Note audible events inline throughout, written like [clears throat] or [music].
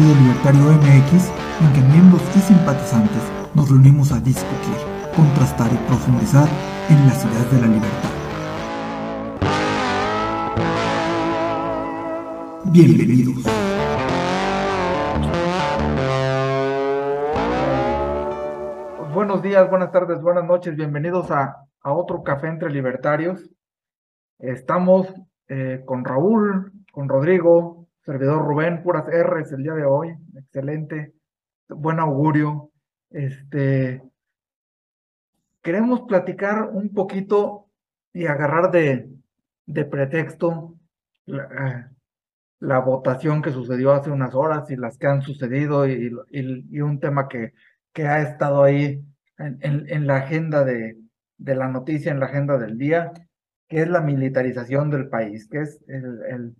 Partido Libertario MX en que miembros y simpatizantes nos reunimos a discutir, contrastar y profundizar en las ideas de la libertad. Bienvenidos. Buenos días, buenas tardes, buenas noches, bienvenidos a, otro Café entre Libertarios. Estamos eh, con Raúl, con Rodrigo, servidor Rubén, puras R's el día de hoy, excelente, buen augurio. Este, queremos platicar un poquito y agarrar de, pretexto la, votación que sucedió hace unas horas y las que han sucedido y, un tema que, que, ha estado ahí en, la agenda de, de la noticia, en la agenda del día, que es la militarización del país, que es el,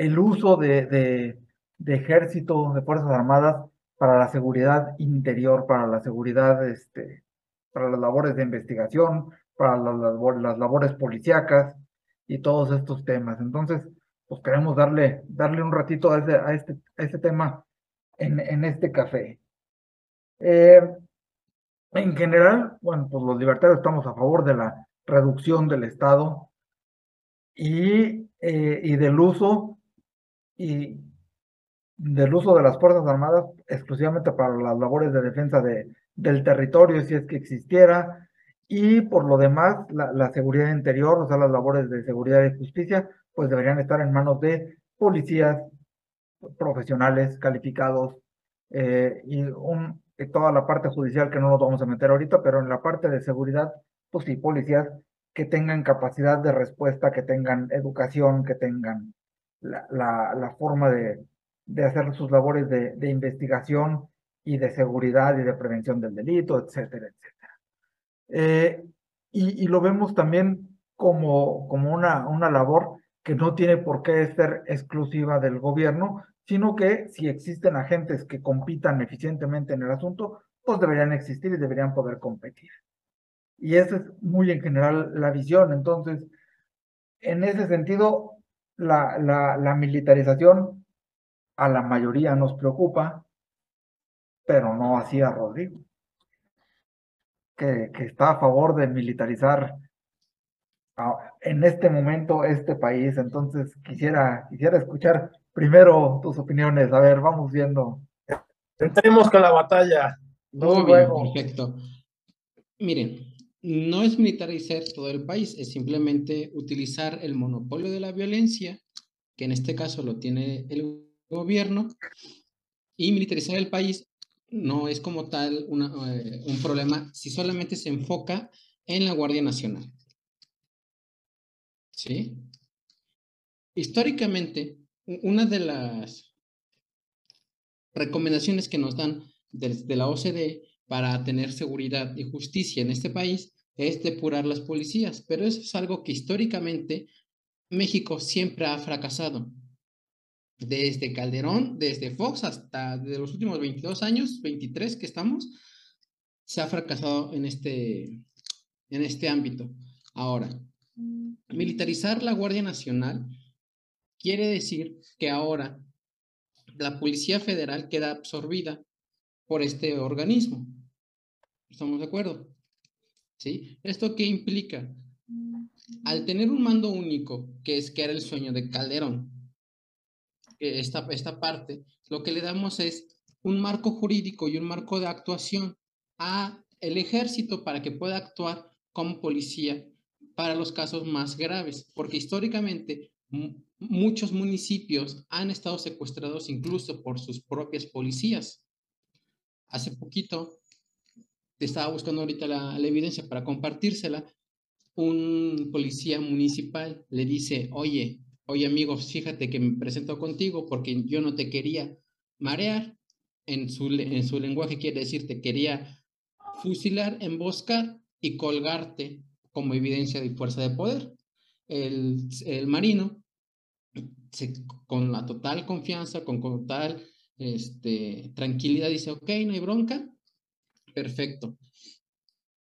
el uso de, ejército, de Fuerzas Armadas para la seguridad interior, para la seguridad, este, para las labores de investigación, para las, labor, las labores policíacas y todos estos temas. Entonces, pues queremos darle, darle un ratito a, ese, a, este, a este tema en, en este café. Eh, en general, bueno, pues los libertarios estamos a favor de la reducción del Estado y, eh, y del uso y del uso de las Fuerzas Armadas exclusivamente para las labores de defensa de, del territorio, si es que existiera, y por lo demás, la, seguridad interior, o sea, las labores de seguridad y justicia, pues deberían estar en manos de policías profesionales, calificados, eh, y un, toda la parte judicial que no nos vamos a meter ahorita, pero en la parte de seguridad, pues sí, policías que tengan capacidad de respuesta, que tengan educación, que tengan la, forma de, hacer sus labores de, investigación y de seguridad y de prevención del delito, etcétera, etcétera. Eh, y, y, lo vemos también como, como una, una labor que no tiene por qué ser exclusiva del gobierno, sino que si existen agentes que compitan eficientemente en el asunto, pues deberían existir y deberían poder competir. Y esa es muy en general la visión. Entonces, en ese sentido, la, la, la militarización a la mayoría nos preocupa, pero no así a Rodrigo, que, que está a favor de militarizar a, en este momento este país. Entonces, quisiera, quisiera escuchar primero tus opiniones. A ver, vamos viendo. Entremos con la batalla. Muy bien, perfecto. Miren, no es militarizar todo el país, es simplemente utilizar el monopolio de la violencia, que en este caso lo tiene el gobierno, y militarizar el país no es como tal eh, un problema si solamente se enfoca en la Guardia Nacional. ¿Sí? Históricamente, una de las recomendaciones que nos dan desde la OCDE para tener seguridad y justicia en este país es depurar las policías, pero eso es algo que históricamente México siempre ha fracasado. Desde Calderón, desde Fox hasta de los últimos 22 años, 23 que estamos, se ha fracasado en este, en este ámbito. Ahora, militarizar la Guardia Nacional quiere decir que ahora la Policía Federal queda absorbida por este organismo. ¿Estamos de acuerdo? ¿Sí? ¿Esto qué implica? Al tener un mando único, que es que era el sueño de Calderón, esta, esta parte, lo que le damos es un marco jurídico y un marco de actuación a el ejército para que pueda actuar como policía para los casos más graves, porque históricamente muchos municipios han estado secuestrados incluso por sus propias policías. Hace poquito, estaba buscando ahorita la, la, evidencia para compartírsela, un policía municipal le dice, oye, oye amigo, fíjate que me presento contigo porque yo no te quería, marear, en su, en su lenguaje quiere decir te quería fusilar, emboscar y colgarte como evidencia de fuerza de poder. El, el marino, con la total confianza, con total este, tranquilidad, dice, ok, no hay bronca, perfecto.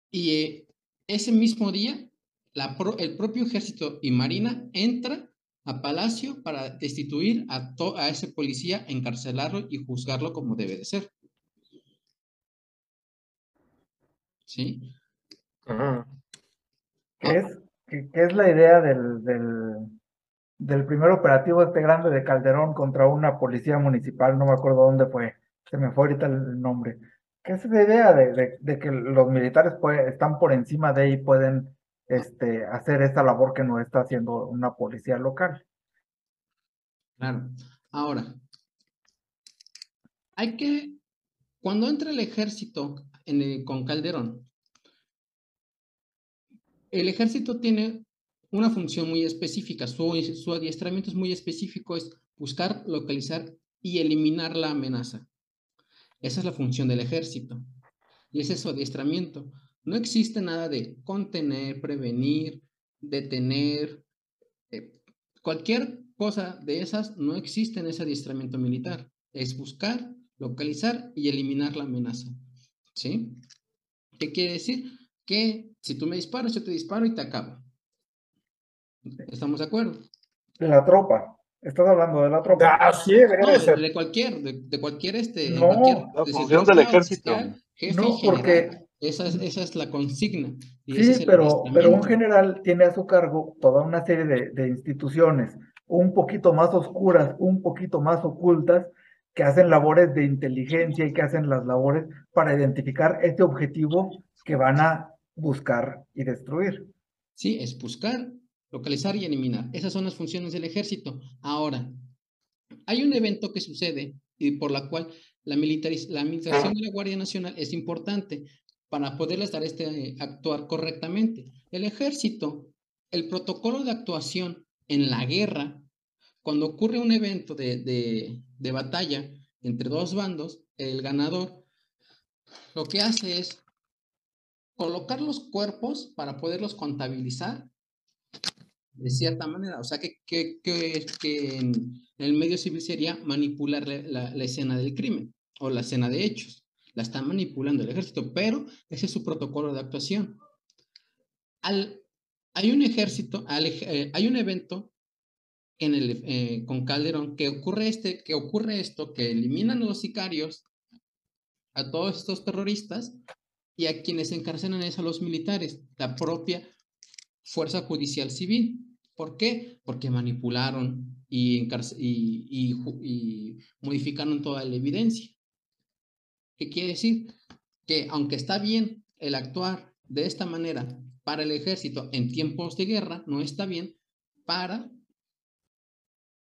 Y eh, ese mismo día, la el propio ejército y marina entra a Palacio para destituir a, a ese policía, encarcelarlo y juzgarlo como debe de ser. ¿Sí? ¿Qué es, qué, es la idea del, del, del, primer operativo este grande de Calderón contra una policía municipal? No me acuerdo dónde fue, se me fue ahorita el nombre. ¿Qué es la idea de, que los militares están por encima de y pueden este, hacer esta labor que no está haciendo una policía local? Claro. Ahora, hay que, cuando entra el ejército con Calderón, el ejército tiene una función muy específica, su, su adiestramiento es muy específico, es buscar, localizar y eliminar la amenaza. Esa es la función del ejército. Y ese es su adiestramiento. No existe nada de contener, prevenir, detener. Eh, cualquier cosa de esas no existe en ese adiestramiento militar. Es buscar, localizar y eliminar la amenaza. ¿Sí? ¿Qué quiere decir? Que si tú me disparas, yo te disparo y te acabo. ¿Estamos de acuerdo? La tropa. Estás hablando de la tropa. Ah, sí, de, cualquier, de, cualquier este. No, la función del ejército. no, porque. Esa es, esa es la consigna. sí, pero, pero un general tiene a su cargo toda una serie de, de instituciones, un poquito más oscuras, un poquito más ocultas, que hacen labores de inteligencia y que hacen las labores para identificar este objetivo que van a buscar y destruir. Sí, es buscar, localizar y eliminar. Esas son las funciones del ejército. Ahora, hay un evento que sucede y por la cual la, la administración de la Guardia Nacional es importante para poderles este actuar correctamente. El ejército, el protocolo de actuación en la guerra, cuando ocurre un evento de, de, de batalla entre dos bandos, el ganador lo que hace es colocar los cuerpos para poderlos contabilizar de cierta manera. O sea, que, que, que, en el medio civil sería manipular la, escena del crimen o la escena de hechos. La está manipulando el ejército, pero ese es su protocolo de actuación. Al, hay un ejército, eh, hay un evento en el, eh, con Calderón que ocurre, este, que ocurre esto, que eliminan a los sicarios, a todos estos terroristas, y a quienes encarcelan es a los militares, la propia fuerza judicial civil. ¿Por qué? Porque manipularon y, y, y, modificaron toda la evidencia. ¿Qué quiere decir? Que aunque está bien el actuar de esta manera para el ejército en tiempos de guerra, no está bien para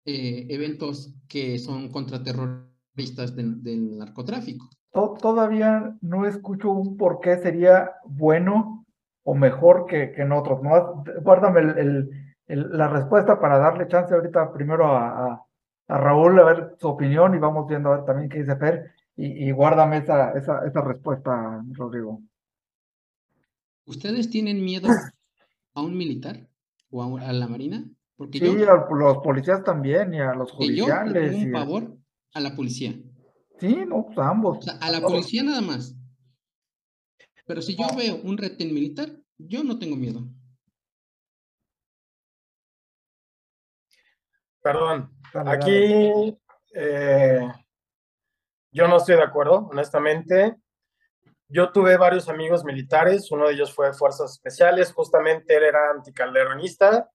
eh, eventos que son contraterroristas del narcotráfico todavía no escucho un por qué sería bueno o mejor que, que en otros. ¿no? Guárdame el, el, la respuesta para darle chance ahorita primero a, a, Raúl a ver su opinión y vamos viendo a ver también qué dice Fer y, y guárdame esa, esa, esa respuesta, Rodrigo. ¿Ustedes tienen miedo a un militar o a, la marina? Porque sí, a los policías también y a los judiciales. Yo tengo un favor a la policía. Sí, no, pues ambos. a la policía nada más. Pero si yo veo un retén militar, yo no tengo miedo. Perdón, aquí eh, yo no estoy de acuerdo, honestamente. Yo tuve varios amigos militares, uno de ellos fue Fuerzas Especiales, justamente él era anticalderonista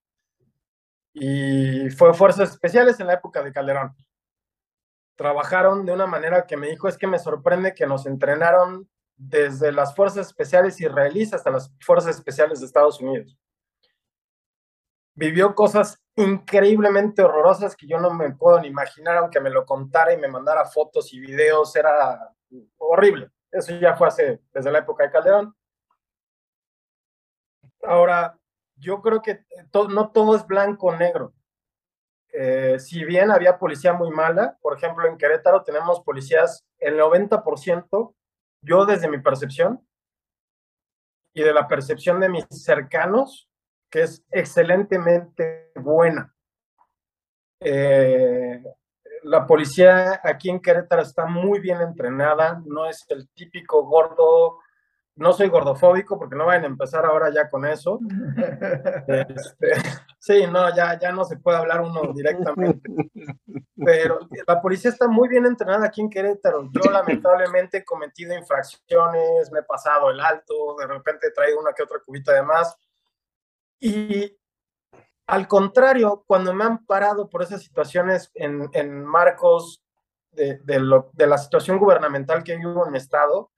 y fue Fuerzas Especiales en la época de Calderón trabajaron de una manera que me dijo, es que me sorprende que nos entrenaron desde las fuerzas especiales israelíes hasta las fuerzas especiales de Estados Unidos. Vivió cosas increíblemente horrorosas que yo no me puedo ni imaginar, aunque me lo contara y me mandara fotos y videos, era horrible. Eso ya fue hace, desde la época de Calderón. Ahora, yo creo que no todo es blanco o negro eh, si bien había policía muy mala, por ejemplo, en Querétaro tenemos policías el 90%, yo desde mi percepción y de la percepción de mis cercanos, que es excelentemente buena. Eh, la policía aquí en Querétaro está muy bien entrenada, no es el típico gordo, no soy gordofóbico porque no vayan a empezar ahora ya con eso. [laughs] Este, sí, no, ya, ya no se puede hablar uno directamente. Pero la policía está muy bien entrenada aquí en Querétaro. Yo lamentablemente he cometido infracciones, me he pasado el alto, de repente he traído una que otra cubita de más. Y al contrario, cuando me han parado por esas situaciones en, marcos de, la situación gubernamental que vivo en mi estado,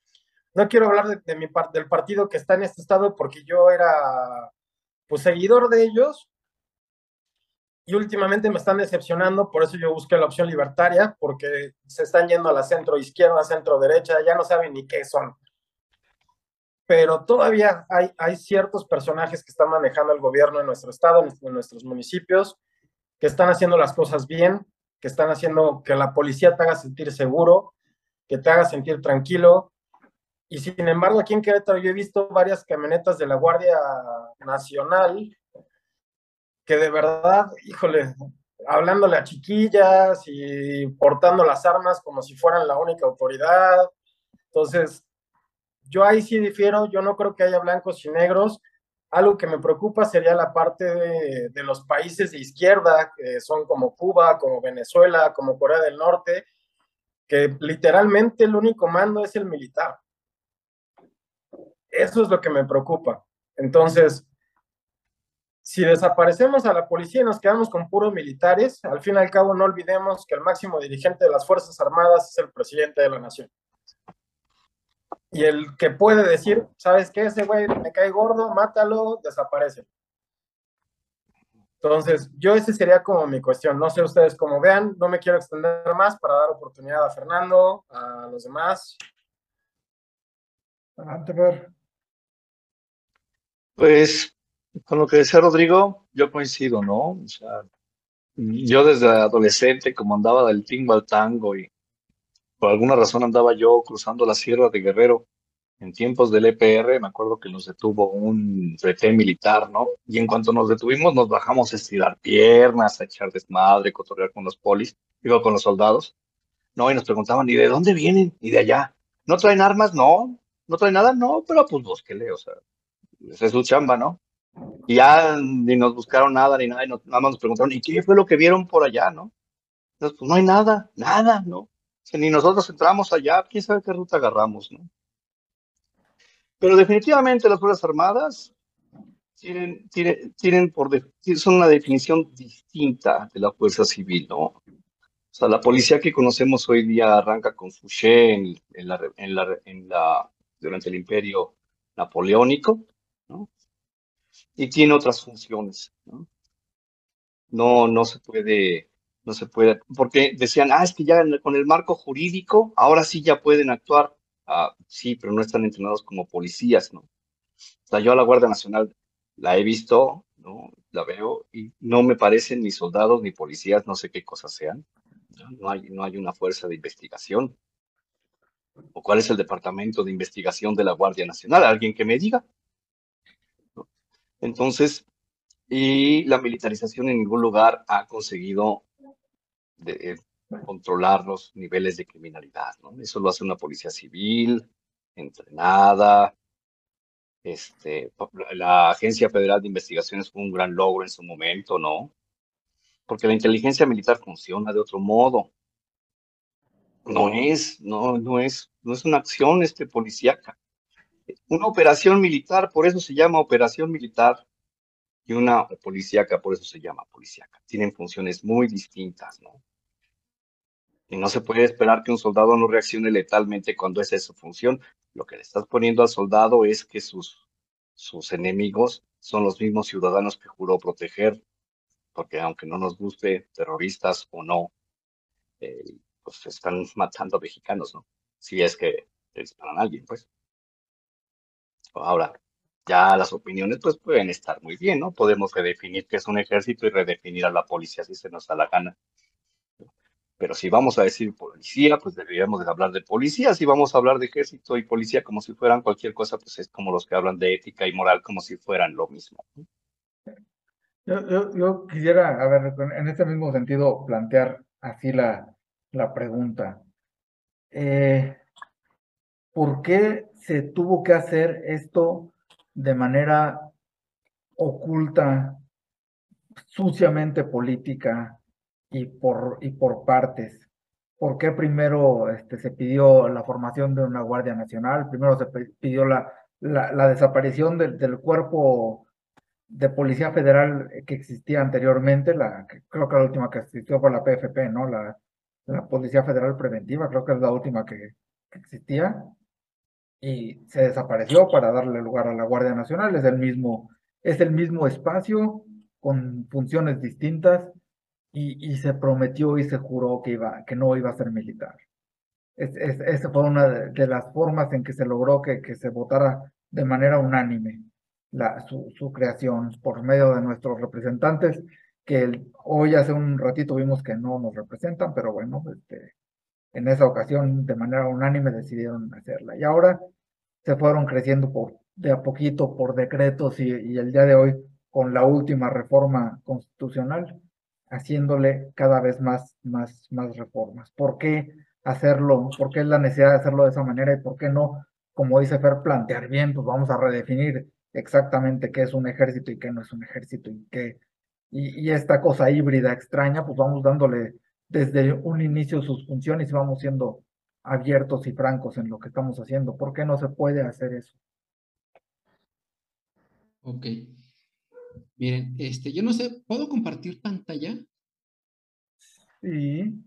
no quiero hablar de, mi, del partido que está en este estado porque yo era pues seguidor de ellos y últimamente me están decepcionando, por eso yo busqué la opción libertaria, porque se están yendo a la centro izquierda, centro derecha, ya no saben ni qué son pero todavía hay, hay ciertos personajes que están manejando el gobierno en nuestro estado, en, nuestros municipios, que están haciendo las cosas bien, que están haciendo que la policía te haga sentir seguro, que te haga sentir tranquilo. Y sin embargo, aquí en Querétaro yo he visto varias camionetas de la Guardia Nacional que de verdad, híjole, hablándole a chiquillas y portando las armas como si fueran la única autoridad. Entonces, yo ahí sí difiero, yo no creo que haya blancos y negros. Algo que me preocupa sería la parte de, los países de izquierda, que son como Cuba, como Venezuela, como Corea del Norte, que literalmente el único mando es el militar. Eso es lo que me preocupa. Entonces, si desaparecemos a la policía y nos quedamos con puros militares, al fin y al cabo no olvidemos que el máximo dirigente de las Fuerzas Armadas es el presidente de la nación y el que puede decir, ¿sabes qué? Ese güey me cae gordo, mátalo, desaparece. Entonces, yo ese sería como mi cuestión. No sé ustedes cómo vean, no me quiero extender más para dar oportunidad a Fernando, a los demás. Adelante, ver. Pues, con lo que decía Rodrigo, yo coincido, ¿no? O sea, yo desde adolescente, como andaba del tingo al tango y por alguna razón andaba yo cruzando la sierra de Guerrero en tiempos del EPR, me acuerdo que nos detuvo un retén militar, ¿no? Y en cuanto nos detuvimos, nos bajamos a estirar piernas, a echar desmadre, cotorrear con los polis, iba con los soldados, ¿no? Y nos preguntaban, ¿y de dónde vienen? Y de allá. ¿No traen armas? No. ¿No traen nada? No, pero pues búsquele, o sea, es su chamba, ¿no? Y ya ni nos buscaron nada, ni nada, y nada más nos preguntaron, ¿y qué fue lo que vieron por allá, no? Pues no hay nada, nada, ¿no? ni nosotros entramos allá, quién sabe qué ruta agarramos, ¿no? Pero definitivamente las Fuerzas Armadas tienen, tienen, tienen por son una definición distinta de la fuerza civil, ¿no? O sea, la policía que conocemos hoy día arranca con Fouché en, en, la, en, la, durante el imperio napoleónico. Y tiene otras funciones, ¿no? No, se puede no se puede, porque decían, ah, es que ya con el marco jurídico, ahora sí ya pueden actuar. Ah, sí, pero no están entrenados como policías, ¿no? O sea, yo a la Guardia Nacional la he visto, ¿no? La veo y no me parecen ni soldados ni policías, no sé qué cosas sean. No hay, no hay una fuerza de investigación. ¿O cuál es el departamento de investigación de la Guardia Nacional? ¿Alguien que me diga? Entonces, y la militarización en ningún lugar ha conseguido de eh, controlar los niveles de criminalidad, ¿no? Eso lo hace una policía civil, entrenada. Este, la Agencia Federal de Investigaciones fue un gran logro en su momento, ¿no? Porque la inteligencia militar funciona de otro modo. No es, no, no es, no es una acción este policíaca. Una operación militar, por eso se llama operación militar, y una policíaca, por eso se llama policíaca. Tienen funciones muy distintas, ¿no? Y no se puede esperar que un soldado no reaccione letalmente cuando esa es su función. Lo que le estás poniendo al soldado es que sus, sus enemigos son los mismos ciudadanos que juró proteger, porque aunque no nos guste, terroristas o no, eh, pues están matando a mexicanos, ¿no? Si es que disparan a alguien, pues. Ahora, Ya las opiniones pues pueden estar muy bien, ¿no? Podemos redefinir qué es un ejército y redefinir a la policía si se nos da la gana. Pero si vamos a decir policía, pues deberíamos de hablar de policía. Si vamos a hablar de ejército y policía como si fueran cualquier cosa, pues es como los que hablan de ética y moral como si fueran lo mismo. Yo, quisiera, a ver, en este mismo sentido, plantear así la, la pregunta. Eh, ¿Por qué se tuvo que hacer esto de manera oculta, suciamente política y por, y por partes. ¿Por qué primero este, se pidió la formación de una Guardia Nacional? Primero se pidió la, la, desaparición del, cuerpo de Policía Federal que existía anteriormente, la, creo que la última que existió fue la PFP, ¿no? La Policía Federal Preventiva, creo que es la última que existía y se desapareció para darle lugar a la Guardia Nacional. Es el mismo, es el mismo espacio con funciones distintas y, y se prometió y se juró que, iba, que no iba a ser militar. Es, esa fue una de, las formas en que se logró que, que se votara de manera unánime la, su, su, creación por medio de nuestros representantes, que hoy hace un ratito vimos que no nos representan, pero bueno, este, en esa ocasión de manera unánime decidieron hacerla. Y ahora se fueron creciendo por, de a poquito por decretos y, el día de hoy con la última reforma constitucional, haciéndole cada vez más, más, más reformas. ¿Por qué hacerlo? ¿Por qué es la necesidad de hacerlo de esa manera? ¿Y por qué no, como dice Fer, plantear bien? Pues vamos a redefinir exactamente qué es un ejército y qué no es un ejército y qué. Y, y esta cosa híbrida extraña, pues vamos dándole desde un inicio sus funciones y vamos siendo abiertos y francos en lo que estamos haciendo. ¿Por qué no se puede hacer eso? Ok. Miren, este, yo no sé, ¿puedo compartir pantalla? Sí.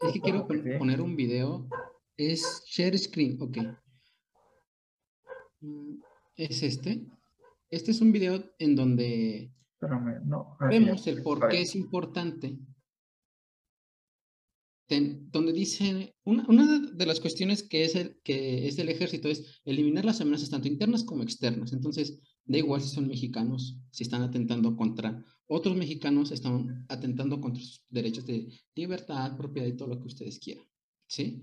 Es que quiero poner un video. Es share screen, ok. Es este. Este es un video en donde no, vemos el por qué es importante donde dice, una, una, de las cuestiones que es, el, que es ejército es eliminar las amenazas tanto internas como externas. Entonces, da igual si son mexicanos, si están atentando contra otros mexicanos, están atentando contra sus derechos de libertad, propiedad y todo lo que ustedes quieran. ¿Sí?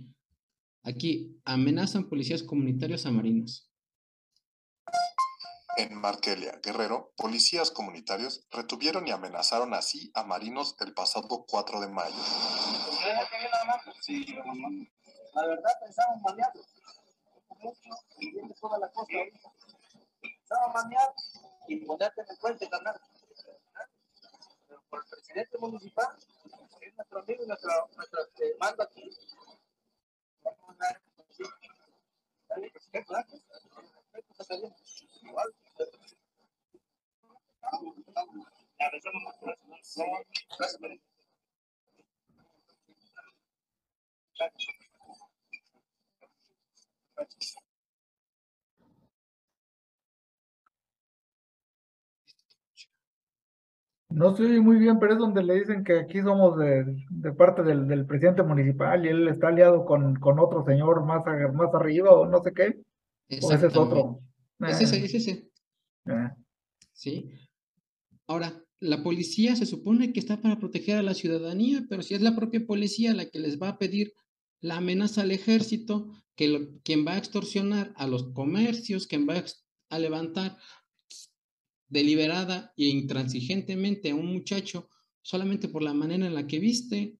Aquí amenazan policías comunitarios a marinos. En Markelia, Guerrero, policías comunitarios retuvieron y amenazaron así a marinos el pasado 4 de mayo. Sí, la verdad pensamos manearlo. Y toda la cosa. Pensamos manear y ponerte en el puente, carnal. Pero por el presidente municipal, es nuestro amigo nuestro, nuestro este, mando aquí. Vamos a dar. No estoy muy bien, pero es donde le dicen que aquí somos de, parte del, presidente municipal y él está aliado con, otro señor más arriba o no sé qué. Ese es otro. Es ese, es ese. Eh. ¿Sí? Ahora, la policía se supone que está para proteger a la ciudadanía, pero si es la propia policía la que les va a pedir la amenaza al ejército, que quien va a extorsionar a los comercios, quien va a levantar deliberada e intransigentemente a un muchacho solamente por la manera en la que viste.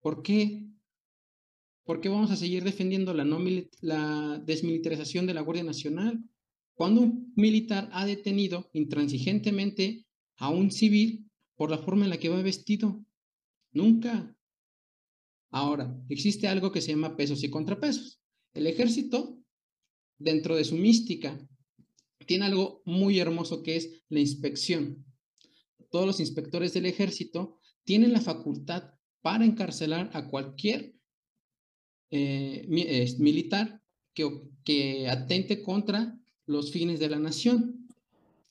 ¿Por qué? ¿Por qué vamos a seguir defendiendo la, no la desmilitarización de la Guardia Nacional? Cuando un militar ha detenido intransigentemente a un civil por la forma en la que va vestido. Nunca. Ahora, existe algo que se llama pesos y contrapesos. El ejército, dentro de su mística, tiene algo muy hermoso que es la inspección. Todos los inspectores del ejército tienen la facultad para encarcelar a cualquier eh, militar que, que atente contra los fines de la nación.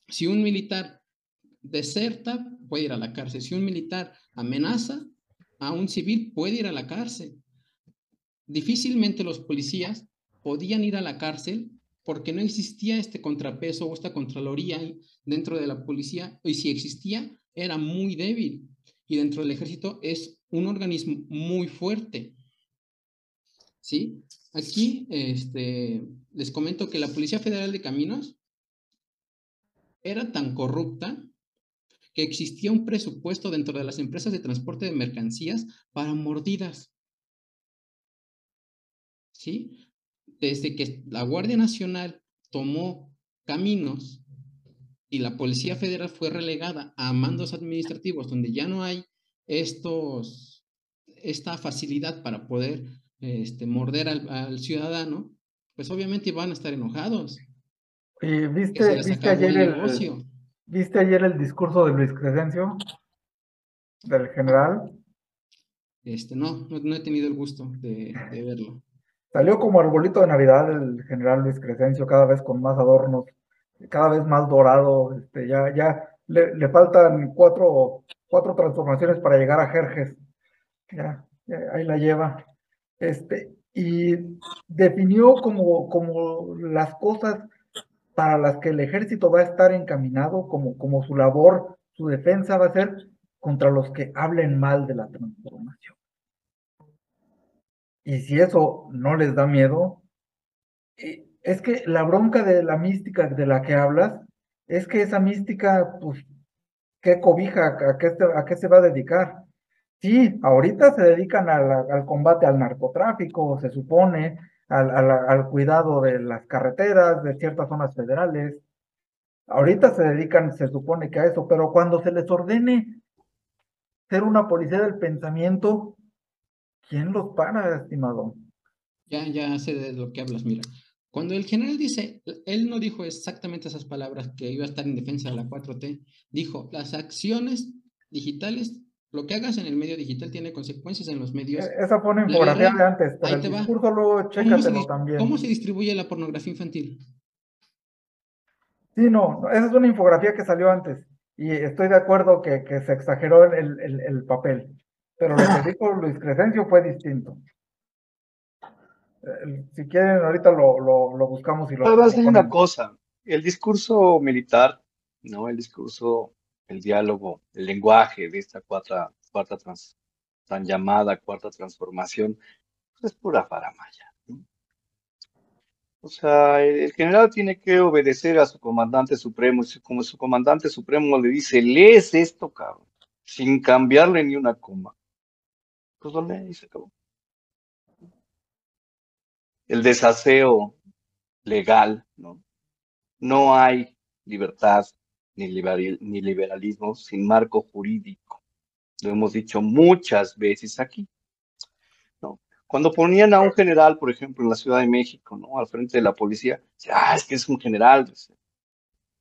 Si un militar deserta, puede ir a la cárcel. Si un militar amenaza a un civil, puede ir a la cárcel. Difícilmente los policías podían ir a la cárcel porque no existía este contrapeso o esta contraloría dentro de la policía, y si existía, era muy débil. Y dentro del ejército es un organismo muy fuerte. ¿Sí? Aquí este, les comento que la Policía Federal de Caminos era tan corrupta que existía un presupuesto dentro de las empresas de transporte de mercancías para mordidas. ¿Sí? Desde que la Guardia Nacional tomó caminos y la Policía Federal fue relegada a mandos administrativos donde ya no hay estos, esta facilidad para poder este, morder al, ciudadano, pues obviamente van a estar enojados. ¿viste, ¿viste ayer el, ¿Viste ayer el discurso de Luis Crescencio? Del general. Este, no, no, he tenido el gusto de, verlo. Salió como arbolito de Navidad el general Luis Crescencio, cada vez con más adornos, cada vez más dorado. Este, ya, ya le, faltan cuatro, cuatro transformaciones para llegar a Jerjes. Ya, ahí la lleva. Este, y definió como, como las cosas para las que el ejército va a estar encaminado como, como su labor, su defensa va a ser contra los que hablen mal de la transformación. Y si eso no les da miedo, eh, es que la bronca de la mística de la que hablas, es que esa mística, pues, ¿qué cobija? ¿A qué, a qué se va a dedicar? Sí, ahorita se dedican al combate al narcotráfico, se supone, al, cuidado de las carreteras, de ciertas zonas federales. Ahorita se dedican, se supone que a eso, pero cuando se les ordene ser una policía del pensamiento, ¿quién los para, estimado? Ya, ya sé de lo que hablas, mira. Cuando el general dice, él no dijo exactamente esas palabras que iba a estar en defensa de la 4T, dijo, las acciones digitales lo que hagas en el medio digital tiene consecuencias en los medios. E-, esa fue una infografía de antes, pero el discurso luego chécatelo también. ¿Cómo se distribuye la pornografía infantil? Sí, no, esa es una infografía que salió antes. Y estoy de acuerdo que, que se exageró el, el, el, papel. Pero lo que dijo Luis Crescencio fue distinto. Si quieren, ahorita lo, lo, lo buscamos y lo. Pero a una cosa: el discurso militar, ¿no? El discurso el diálogo, el lenguaje de esta cuarta, cuarta tan llamada cuarta transformación, pues es pura faramaya. O sea, el, general tiene que obedecer a su comandante supremo, y como su comandante supremo le dice, lees esto, cabrón, sin cambiarle ni una coma. Pues lo lee y se acabó. El desaseo legal, ¿no? No hay libertad ni, liberalismo sin marco jurídico. Lo hemos dicho muchas veces aquí. ¿no? Cuando ponían a un general, por ejemplo, en la Ciudad de México, ¿no? al frente de la policía, ah, es que es un general.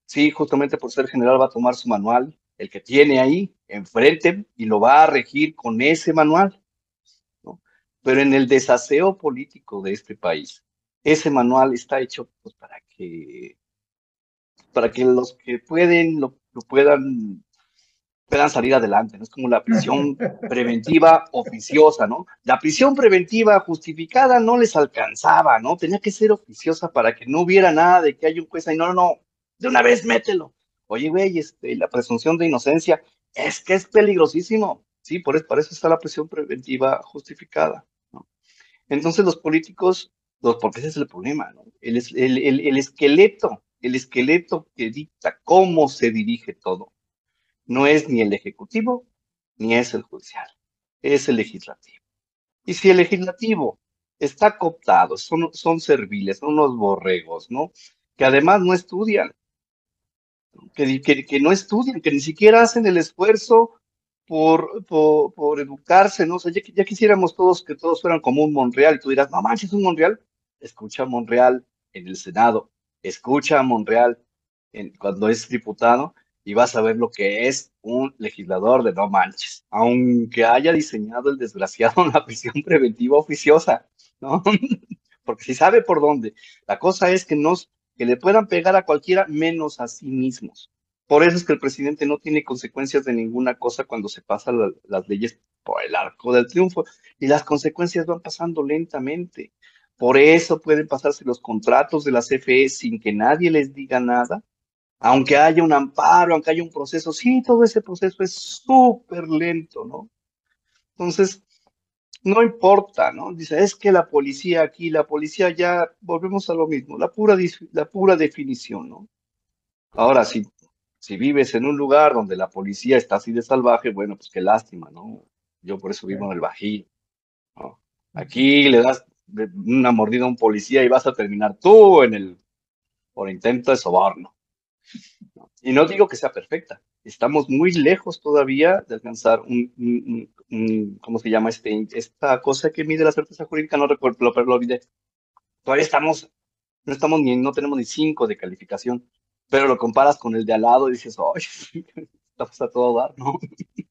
Sí, justamente por ser general va a tomar su manual, el que tiene ahí enfrente, y lo va a regir con ese manual. ¿no? Pero en el desaseo político de este país, ese manual está hecho pues, para que para que los que pueden lo, puedan puedan salir adelante, ¿no? Es como la prisión [laughs] preventiva oficiosa, ¿no? La prisión preventiva justificada no les alcanzaba, ¿no? Tenía que ser oficiosa para que no hubiera nada de que hay un juez ahí, no, no, no, de una vez mételo. Oye, güey, este, la presunción de inocencia es que es peligrosísimo, ¿sí? Por eso, para eso está la prisión preventiva justificada, ¿no? Entonces los políticos, los, porque ese es el problema, ¿no? El, el, el, el esqueleto el esqueleto que dicta cómo se dirige todo, no es ni el ejecutivo ni es el judicial, es el legislativo. Y si el legislativo está cooptado, son, son serviles, son unos borregos, ¿no? Que además no estudian, que, que, no estudian, que ni siquiera hacen el esfuerzo por, por, educarse, ¿no? O sea, ya, ya, quisiéramos todos que todos fueran como un Monreal y tú dirás, no manches, un Monreal. Escucha Monreal en el Senado, escucha a Monreal cuando es diputado y vas a ver lo que es un legislador de no manches, aunque haya diseñado el desgraciado [laughs] la prisión preventiva oficiosa, ¿no? [laughs] Porque si sabe por dónde. La cosa es que nos que le puedan pegar a cualquiera menos a sí mismos. Por eso es que el presidente no tiene consecuencias de ninguna cosa cuando se pasan las leyes por el arco del triunfo y las consecuencias van pasando lentamente Por eso pueden pasarse los contratos de la CFE sin que nadie les diga nada, aunque haya un amparo, aunque haya un proceso. Sí, todo ese proceso es súper lento, ¿no? Entonces, no importa, ¿no? Dice, es que la policía aquí, la policía ya, volvemos a lo mismo, la pura, la pura definición, ¿no? Ahora, si, si vives en un lugar donde la policía está así de salvaje, bueno, pues qué lástima, ¿no? Yo por eso vivo en el Bajío, ¿no? Aquí le das una mordida a un policía y vas a terminar tú en el, por intento de soborno. Y no digo que sea perfecta, estamos muy lejos todavía de alcanzar un, ¿cómo se llama? Este, esta cosa que mide la certeza jurídica, no recuerdo, pero lo olvidé. Todavía estamos, no estamos ni, no tenemos ni cinco de calificación, pero lo comparas con el de al lado y dices, ¡ay! [laughs] estamos a todo dar, ¿no? [laughs]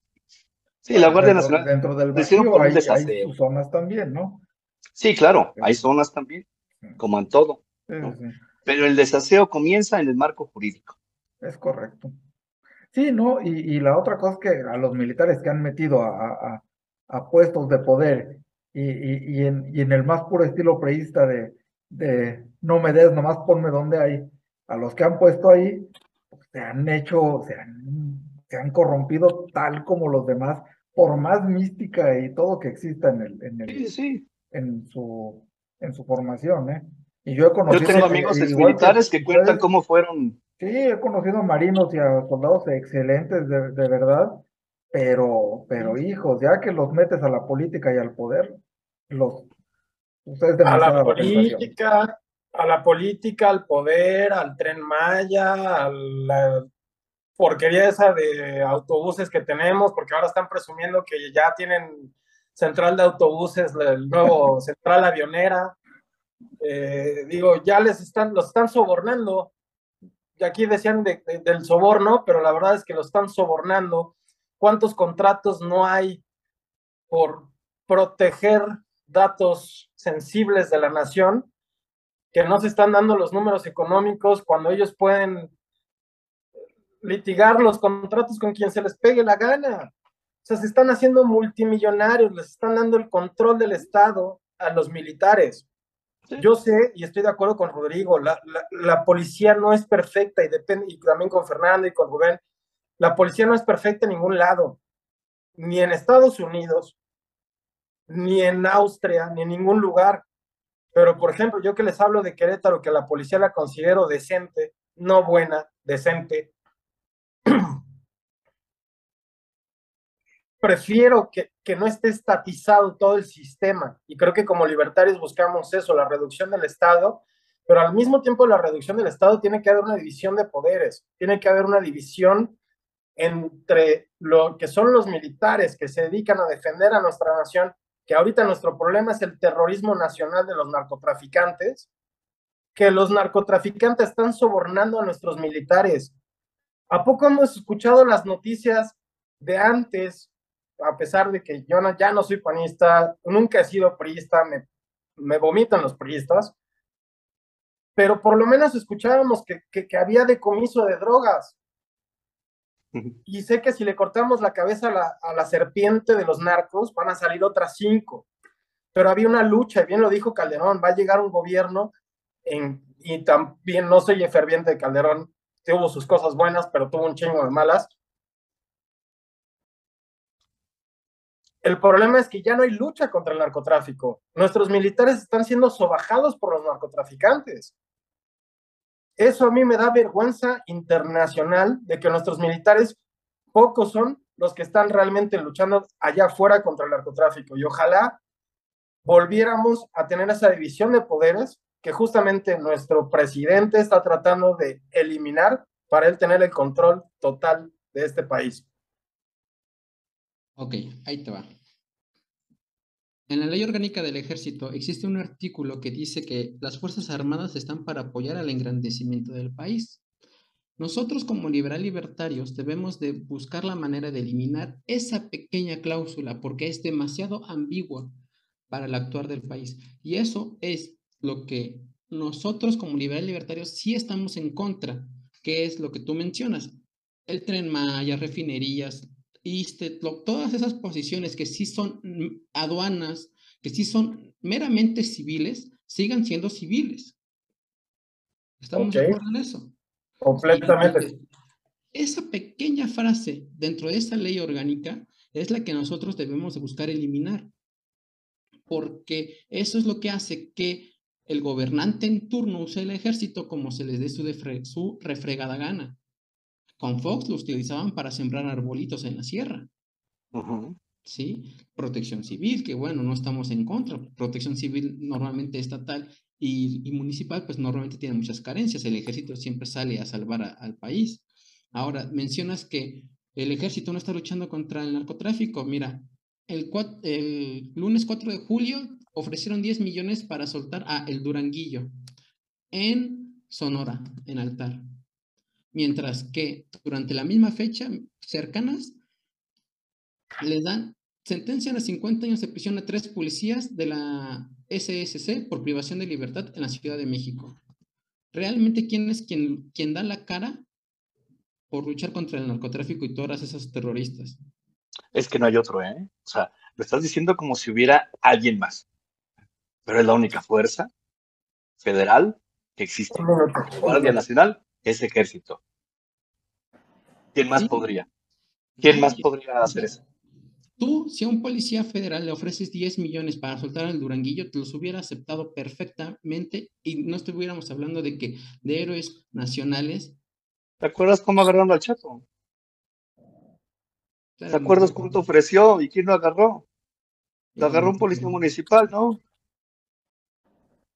Sí, la Guardia Nacional. Dentro del vacío hay, hay, zonas también, ¿no? Sí, claro, hay zonas también, como en todo. Pero el desaseo comienza en el marco jurídico. Es correcto. Sí, ¿no? Y, la otra cosa es que a los militares que han metido a, puestos de poder y, en, el más puro estilo preísta de, de no me des, nomás ponme donde hay, a los que han puesto ahí, pues, se han hecho, se han, se han corrompido tal como los demás, por más mística y todo que exista en el, en el, en su, en su formación, ¿eh? Y yo he conocido. Yo tengo amigos militares que, cuentan cómo fueron. Sí, he conocido a marinos y a soldados excelentes, de, de verdad, pero, pero hijos, ya que los metes a la política y al poder, los. Ustedes a la política, a la política, al poder, al tren Maya, a la porquería esa de autobuses que tenemos, porque ahora están presumiendo que ya tienen central de autobuses, el nuevo [laughs] central avionera. Eh, digo, ya les están, los están sobornando. Aquí decían del soborno, pero la verdad es que lo están sobornando. ¿Cuántos contratos no hay por proteger datos sensibles de la nación que no se están dando los números económicos cuando ellos pueden litigar los contratos con quien se les pegue la gana? O sea, se están haciendo multimillonarios, les están dando el control del Estado a los militares. Yo sé y estoy de acuerdo con Rodrigo, la, la, policía no es perfecta y, depende, y también con Fernando y con Rubén, la policía no es perfecta en ningún lado, ni en Estados Unidos, ni en Austria, ni en ningún lugar. Pero, por ejemplo, yo que les hablo de Querétaro, que la policía la considero decente, no buena, decente. [clears throat] Prefiero que, que no esté estatizado todo el sistema. Y creo que como libertarios buscamos eso, la reducción del Estado, pero al mismo tiempo la reducción del Estado tiene que haber una división de poderes, tiene que haber una división entre lo que son los militares que se dedican a defender a nuestra nación, que ahorita nuestro problema es el terrorismo nacional de los narcotraficantes, que los narcotraficantes están sobornando a nuestros militares. ¿A poco hemos escuchado las noticias de antes a pesar de que yo ya no soy panista, nunca he sido priista, me, me vomitan los priistas, pero por lo menos escuchábamos que, que, había decomiso de drogas. Y sé que si le cortamos la cabeza a la, a la, serpiente de los narcos, van a salir otras cinco. Pero había una lucha, y bien lo dijo Calderón, va a llegar un gobierno, en, y también no soy ferviente de Calderón, tuvo sus cosas buenas, pero tuvo un chingo de malas, El problema es que ya no hay lucha contra el narcotráfico. Nuestros militares están siendo sobajados por los narcotraficantes. Eso a mí me da vergüenza internacional de que nuestros militares, pocos son los que están realmente luchando allá afuera contra el narcotráfico. Y ojalá volviéramos a tener esa división de poderes que justamente nuestro presidente está tratando de eliminar para él tener el control total de este país. Ok, ahí te va. En la ley orgánica del ejército existe un artículo que dice que las Fuerzas Armadas están para apoyar al engrandecimiento del país. Nosotros como liberal libertarios debemos de buscar la manera de eliminar esa pequeña cláusula porque es demasiado ambigua para el actuar del país. Y eso es lo que nosotros como liberal libertarios sí estamos en contra, que es lo que tú mencionas. El tren Maya, refinerías, todas esas posiciones que sí son mm, aduanas, que sí son meramente civiles, sigan siendo civiles. ¿Estamos de acuerdo en eso? Completamente. Esa pequeña frase dentro de esta ley orgánica es la que nosotros debemos de buscar eliminar, porque eso es lo que hace que el gobernante en turno use el ejército como se les dé su, su refregada gana. Con Fox lo utilizaban para sembrar arbolitos en la sierra. ¿Sí? Protección civil, que bueno, no estamos en contra. Protección civil normalmente estatal y, municipal, pues normalmente tiene muchas carencias. El ejército siempre sale a salvar al país. Ahora, mencionas que el ejército no está luchando contra el narcotráfico. Mira, el, el lunes 4 de julio ofrecieron 10 millones para soltar a El Duranguillo en Sonora, en altar. Mientras que durante la misma fecha, cercanas, le dan, sentencian a 50 años de prisión a tres policías de la SSC por privación de libertad en la Ciudad de México. ¿Realmente quién es quien, quien da la cara por luchar contra el narcotráfico y todas esas terroristas? Es que no hay otro, ¿eh? O sea, lo estás diciendo como si hubiera alguien más. Pero es la única fuerza federal que existe. Guardia Nacional es ejército. ¿Quién más podría? ¿Quién más podría hacer eso? Tú, si a un policía federal le ofreces 10 millones para soltar al Duranguillo, te los hubiera aceptado perfectamente y no estuviéramos hablando de que de héroes nacionales. ¿Te acuerdas cómo agarraron al Chato? ¿Te acuerdas cuánto ofreció y quién lo agarró? Lo agarró un policía municipal, ¿no?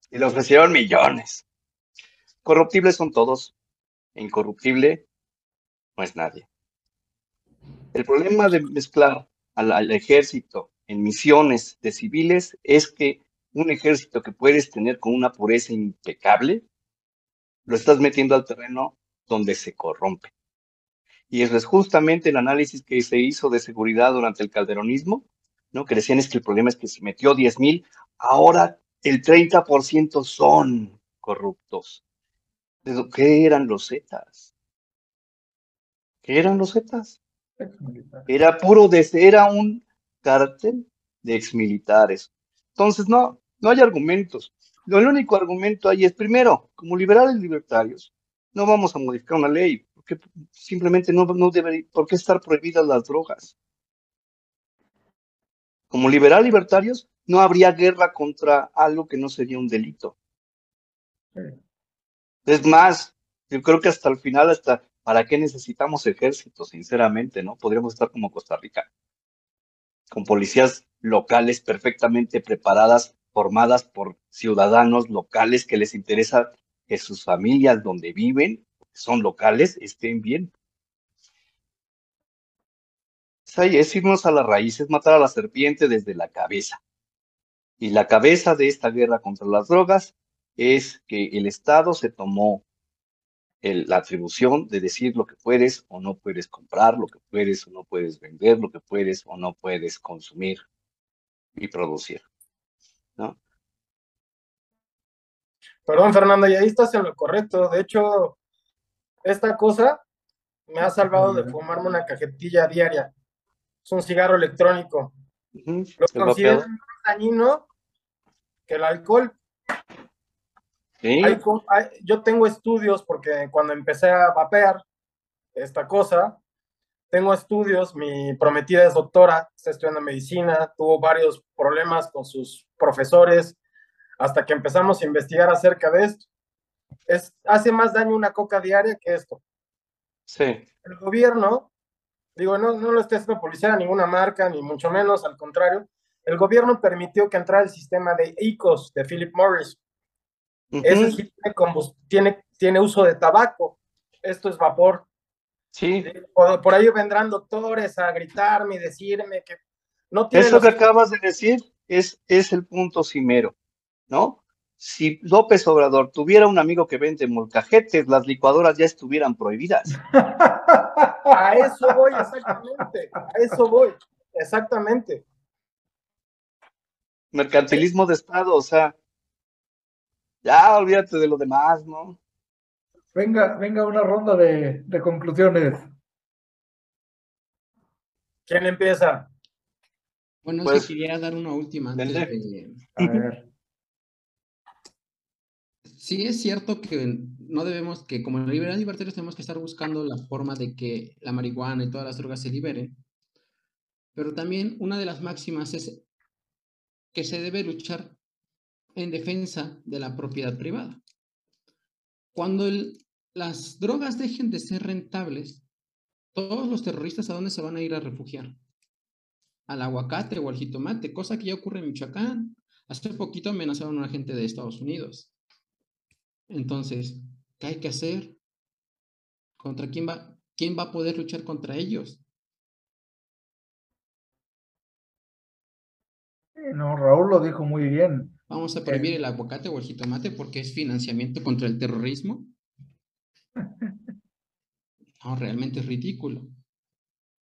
Y le ofrecieron millones. Corruptibles son todos. Incorruptible no es nadie. El problema de mezclar al, ejército en misiones de civiles es que un ejército que puedes tener con una pureza impecable, lo estás metiendo al terreno donde se corrompe. Y eso es justamente el análisis que se hizo de seguridad durante el calderonismo, ¿no? Que decían es que el problema es que se metió 10 mil, ahora el 30% son corruptos. ¿Qué eran los Zetas? ¿Qué eran los Zetas? Era puro, desde, era un cártel de exmilitares. Entonces, no, no hay argumentos. Lo único argumento ahí es, primero, como liberales libertarios, no vamos a modificar una ley, porque simplemente no, no debe, ¿por qué estar prohibidas las drogas? Como liberal libertarios, no habría guerra contra algo que no sería un delito. Es más, yo creo que hasta el final, hasta ¿Para qué necesitamos ejército, sinceramente, no? Podríamos estar como Costa Rica, con policías locales perfectamente preparadas, formadas por ciudadanos locales que les interesa que sus familias donde viven, son locales, estén bien. Es irnos a la raíz, es matar a la serpiente desde la cabeza. Y la cabeza de esta guerra contra las drogas es que el Estado se tomó la atribución de decir lo que puedes o no puedes comprar, lo que puedes o no puedes vender, lo que puedes o no puedes consumir y producir. ¿no? Perdón, Fernando, y ahí estás en lo correcto. De hecho, esta cosa me ha salvado de fumarme una cajetilla diaria. Es un cigarro electrónico. Lo considero más dañino que el alcohol yo tengo estudios porque cuando empecé a vapear esta cosa, tengo estudios, mi prometida es doctora, está estudiando medicina, tuvo varios problemas con sus profesores hasta que empezamos a investigar acerca de esto. Es, hace más daño una coca diaria que esto. Sí. El gobierno, digo, no, no lo estoy haciendo publicidad a ninguna marca, ni mucho menos, al contrario, el gobierno permitió que entrara el sistema de ICOS de Philip Morris, ese sí tiene, tiene, uso de tabaco. Esto es vapor. Sí. Por, ahí vendrán doctores a gritarme y decirme que no tiene. Eso que acabas de decir es, es el punto cimero, ¿no? Si López Obrador tuviera un amigo que vende molcajetes, las licuadoras ya estuvieran prohibidas. [laughs] a eso voy, exactamente. A eso voy, exactamente. Mercantilismo de Estado, o sea, ya olvídate de lo demás, ¿no? Venga, venga una ronda de, conclusiones. ¿Quién empieza? Bueno, pues, quería dar una última antes de... A ver. sí es cierto que no debemos, que como liberales libertarios tenemos que estar buscando la forma de que la marihuana y todas las drogas se liberen, pero también una de las máximas es que se debe luchar en defensa de la propiedad privada. Cuando las drogas dejen de ser rentables, todos los terroristas a dónde se van a ir a refugiar? Al aguacate o al jitomate, cosa que ya ocurre en Michoacán. Hace poquito amenazaron a una gente de Estados Unidos. Entonces, ¿qué hay que hacer? ¿Contra quién va? ¿Quién va a poder luchar contra ellos? No, Raúl lo dijo muy bien. Vamos a prohibir el aguacate o el jitomate porque es financiamiento contra el terrorismo. [laughs] No, realmente es ridículo.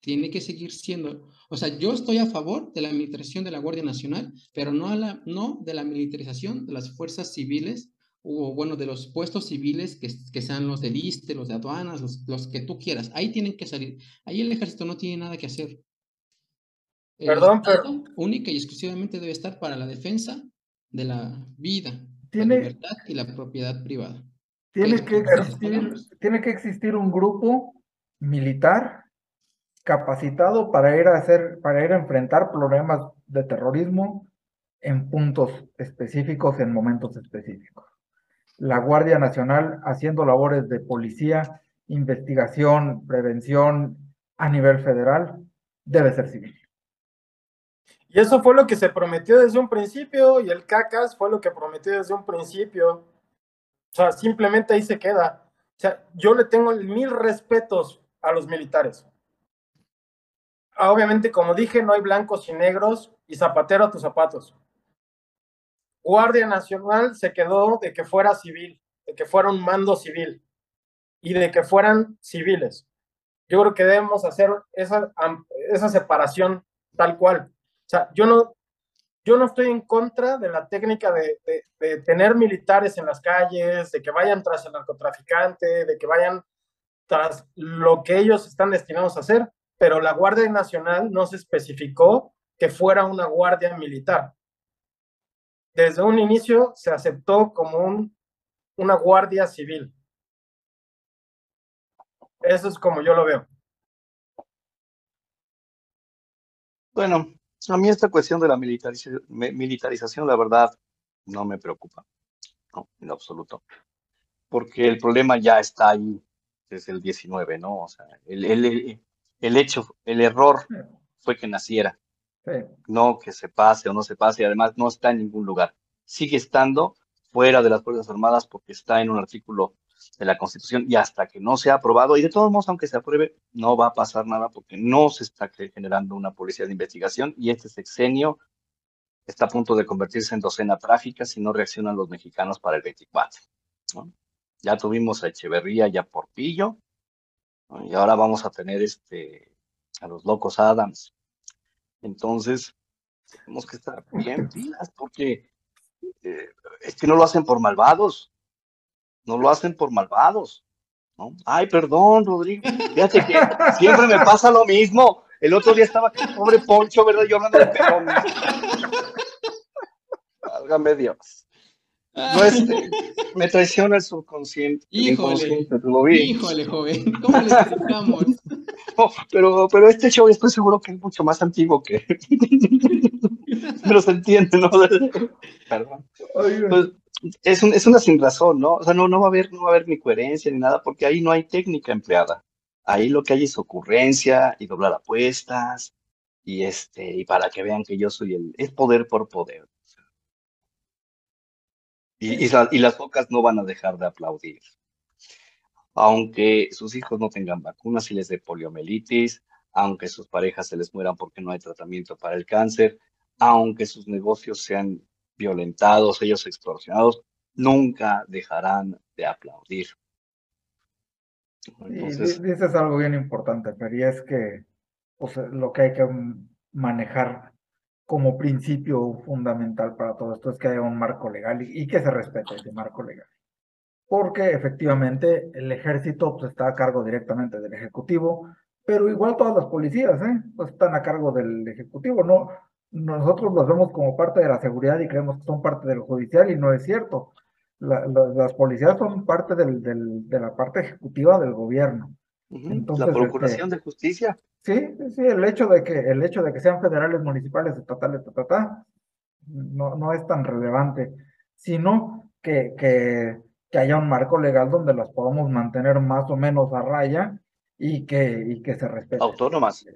Tiene que seguir siendo, o sea, yo estoy a favor de la militarización de la Guardia Nacional, pero no, a la, no de la militarización de las fuerzas civiles o bueno, de los puestos civiles que, que sean los de liste, los de aduanas, los, los, que tú quieras. Ahí tienen que salir. Ahí el ejército no tiene nada que hacer. Perdón, pero... Única y exclusivamente debe estar para la defensa de la vida, la libertad y la propiedad privada. Tiene que, existir, tiene que existir un grupo militar capacitado para ir a hacer, para ir a enfrentar problemas de terrorismo en puntos específicos, en momentos específicos la Guardia Nacional haciendo labores de policía, investigación, prevención a nivel federal, debe ser civil. Y eso fue lo que se prometió desde un principio y el CACAS fue lo que prometió desde un principio. O sea, simplemente ahí se queda. O sea, yo le tengo mil respetos a los militares. Obviamente, como dije, no hay blancos y negros y zapatero a tus zapatos. Guardia Nacional se quedó de que fuera civil, de que fuera un mando civil y de que fueran civiles. Yo creo que debemos hacer esa, esa separación tal cual. Sea, yo no, yo no estoy en contra de la técnica de, de, tener militares en las calles, de que vayan tras el narcotraficante, de que vayan tras lo que ellos están destinados a hacer, pero la Guardia Nacional no se especificó que fuera una guardia militar desde un inicio se aceptó como un, una guardia civil. Eso es como yo lo veo. Bueno, a mí esta cuestión de la militarización, la verdad, no me preocupa. No, en absoluto. Porque el problema ya está ahí desde el 19, ¿no? O sea, el, el, el hecho, el error fue que naciera. No que se pase o no se pase, y además no está en ningún lugar. Sigue estando fuera de las Fuerzas Armadas porque está en un artículo de la Constitución y hasta que no sea aprobado, y de todos modos, aunque se apruebe, no va a pasar nada porque no se está generando una policía de investigación y este sexenio está a punto de convertirse en docena trágica si no reaccionan los mexicanos para el 24. Ya tuvimos a Echeverría y a Porpillo, y ahora vamos a tener este, a los locos Adams. Entonces, tenemos que estar bien pilas porque eh, es que no lo hacen por malvados, no lo hacen por malvados. ¿no? Ay, perdón, Rodrigo, fíjate que siempre me pasa lo mismo. El otro día estaba con pobre Poncho, ¿verdad? Yo hablando de. Válgame Dios. No este, me traiciona el subconsciente. Híjole, híjole, joven, ¿cómo le explicamos? [laughs] pero, pero este show estoy seguro que es mucho más antiguo que. [laughs] [laughs] pero se entiende, ¿no? [laughs] Perdón. Pues, es, un, es una sin razón, ¿no? O sea, no, no, va a haber, no va a haber ni coherencia ni nada, porque ahí no hay técnica empleada. Ahí lo que hay es ocurrencia y doblar apuestas, y este, y para que vean que yo soy el, es poder por poder. Y, y, las bocas no van a dejar de aplaudir. Aunque sus hijos no tengan vacunas y les dé poliomielitis, aunque sus parejas se les mueran porque no hay tratamiento para el cáncer, aunque sus negocios sean violentados, ellos extorsionados, nunca dejarán de aplaudir. Entonces, dices algo bien importante, pero y es que lo que hay que manejar como principio fundamental para todo esto es que haya un marco legal y, que se respete ese marco legal. Porque efectivamente el ejército pues, está a cargo directamente del ejecutivo, pero igual todas las policías ¿eh? pues, están a cargo del ejecutivo. No, nosotros los vemos como parte de la seguridad y creemos que son parte del judicial y no es cierto. las policías son parte del, de la parte ejecutiva del gobierno. Entonces, la procuración este, de justicia. Sí, sí, el hecho de que el hecho de que sean federales, municipales, estatales, no, no es tan relevante, sino que, que, que haya un marco legal donde las podamos mantener más o menos a raya y que, y que se respeten. Autónomas,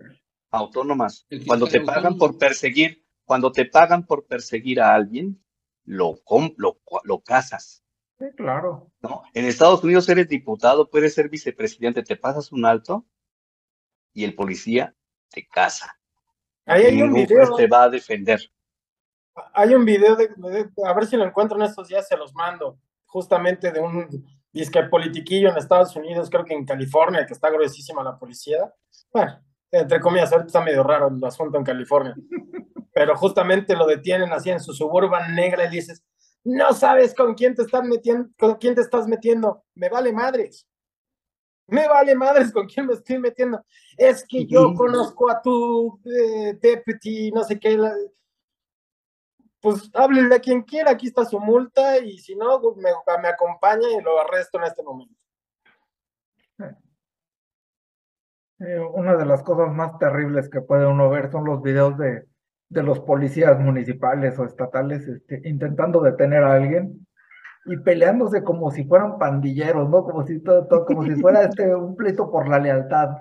autónomas. Cuando te pagan por perseguir, cuando te pagan por perseguir a alguien, lo, lo, lo casas. Sí, claro. ¿No? En Estados Unidos eres diputado, puedes ser vicepresidente, te pasas un alto y el policía te casa. Ahí hay un video. te va a defender. Hay un video de, a ver si lo encuentro en estos días, se los mando, justamente de un disque politiquillo en Estados Unidos, creo que en California, que está gruesísima la policía. Bueno, entre comillas, ahorita está medio raro el asunto en California. Pero justamente lo detienen así en su suburban negra y dices, no sabes con quién te estás metiendo, con quién te estás metiendo, me vale madres. Me vale madres con quién me estoy metiendo. Es que yo conozco a tu eh, deputy, no sé qué. Pues háblenle a quien quiera, aquí está su multa y si no, me, me acompaña y lo arresto en este momento. Eh, una de las cosas más terribles que puede uno ver son los videos de, de los policías municipales o estatales este, intentando detener a alguien y peleándose como si fueran pandilleros, ¿no? Como si todo, como si fuera [laughs] este un pleito por la lealtad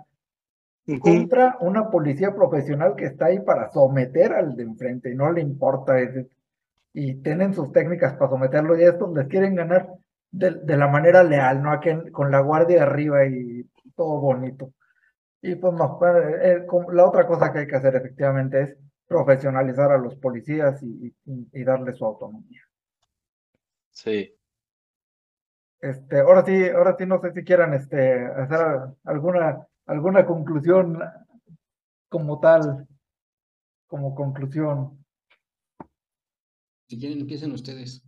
contra una policía profesional que está ahí para someter al de enfrente y no le importa y tienen sus técnicas para someterlo y estos les quieren ganar de, de la manera leal, ¿no? con la guardia arriba y todo bonito. Y pues no, eh, eh, la otra cosa que hay que hacer efectivamente es profesionalizar a los policías y, y, darle su autonomía. Sí. Este, ahora sí, ahora sí no sé si quieran este, hacer alguna, alguna conclusión como tal, como conclusión. Si quieren, empiecen ustedes.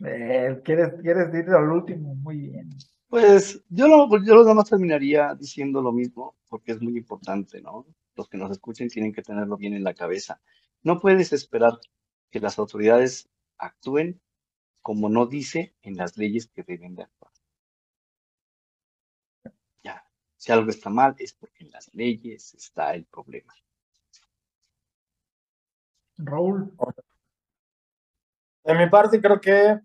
Eh, ¿quieres, ¿Quieres ir al último? Muy bien. Pues yo, lo, yo nada más terminaría diciendo lo mismo, porque es muy importante, ¿no? Los que nos escuchen tienen que tenerlo bien en la cabeza. No puedes esperar que las autoridades actúen como no dice en las leyes que deben de actuar. Ya, si algo está mal es porque en las leyes está el problema. Raúl. De mi parte creo que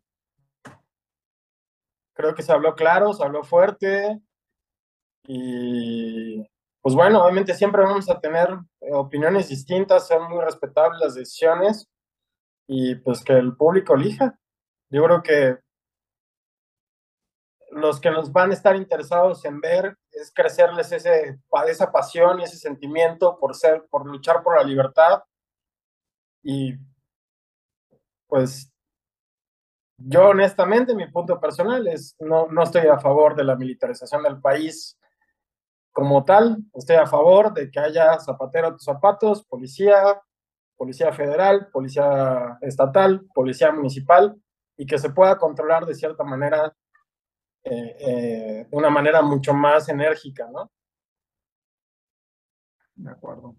creo que se habló claro, se habló fuerte y pues bueno, obviamente siempre vamos a tener eh, opiniones distintas, son muy respetables las decisiones y pues que el público elija. Yo creo que los que nos van a estar interesados en ver es crecerles ese, esa pasión y ese sentimiento por ser, por luchar por la libertad. Y pues yo honestamente, mi punto personal es, no, no estoy a favor de la militarización del país como tal, estoy a favor de que haya zapatero tus zapatos, policía, policía federal, policía estatal, policía municipal, y que se pueda controlar de cierta manera, eh, eh, de una manera mucho más enérgica, ¿no? De acuerdo.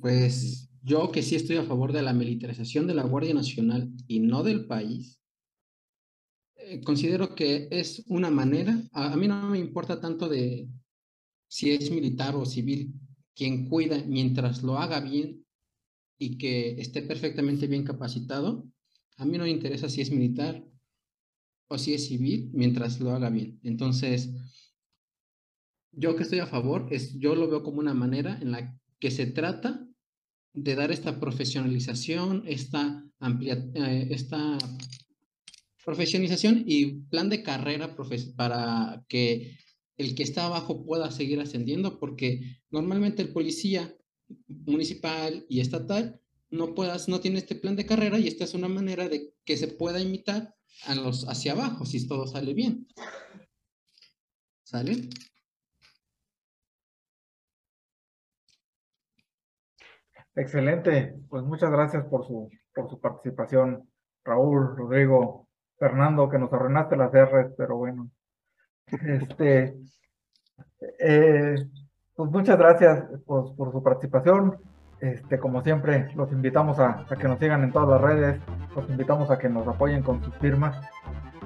Pues yo que sí estoy a favor de la militarización de la Guardia Nacional y no del país, eh, considero que es una manera, a, mí no me importa tanto de si es militar o civil quien cuida mientras lo haga bien y que esté perfectamente bien capacitado, a mí no me interesa si es militar o si es civil mientras lo haga bien. Entonces, yo que estoy a favor, es, yo lo veo como una manera en la que se trata de dar esta profesionalización, esta, amplia, eh, esta profesionalización y plan de carrera para que el que está abajo pueda seguir ascendiendo, porque normalmente el policía municipal y estatal no puedas, no tiene este plan de carrera y esta es una manera de que se pueda imitar a los hacia abajo si todo sale bien. ¿Sale? Excelente, pues muchas gracias por su, por su participación, Raúl, Rodrigo, Fernando, que nos arruinaste las R's, pero bueno. Este, eh, pues muchas gracias por, por, su participación. este, como siempre, los invitamos a, que nos sigan en todas las redes, los invitamos a que nos apoyen con sus firmas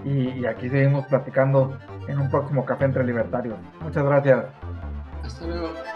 y, aquí seguimos platicando en un próximo Café entre Libertarios. Muchas gracias. Hasta luego.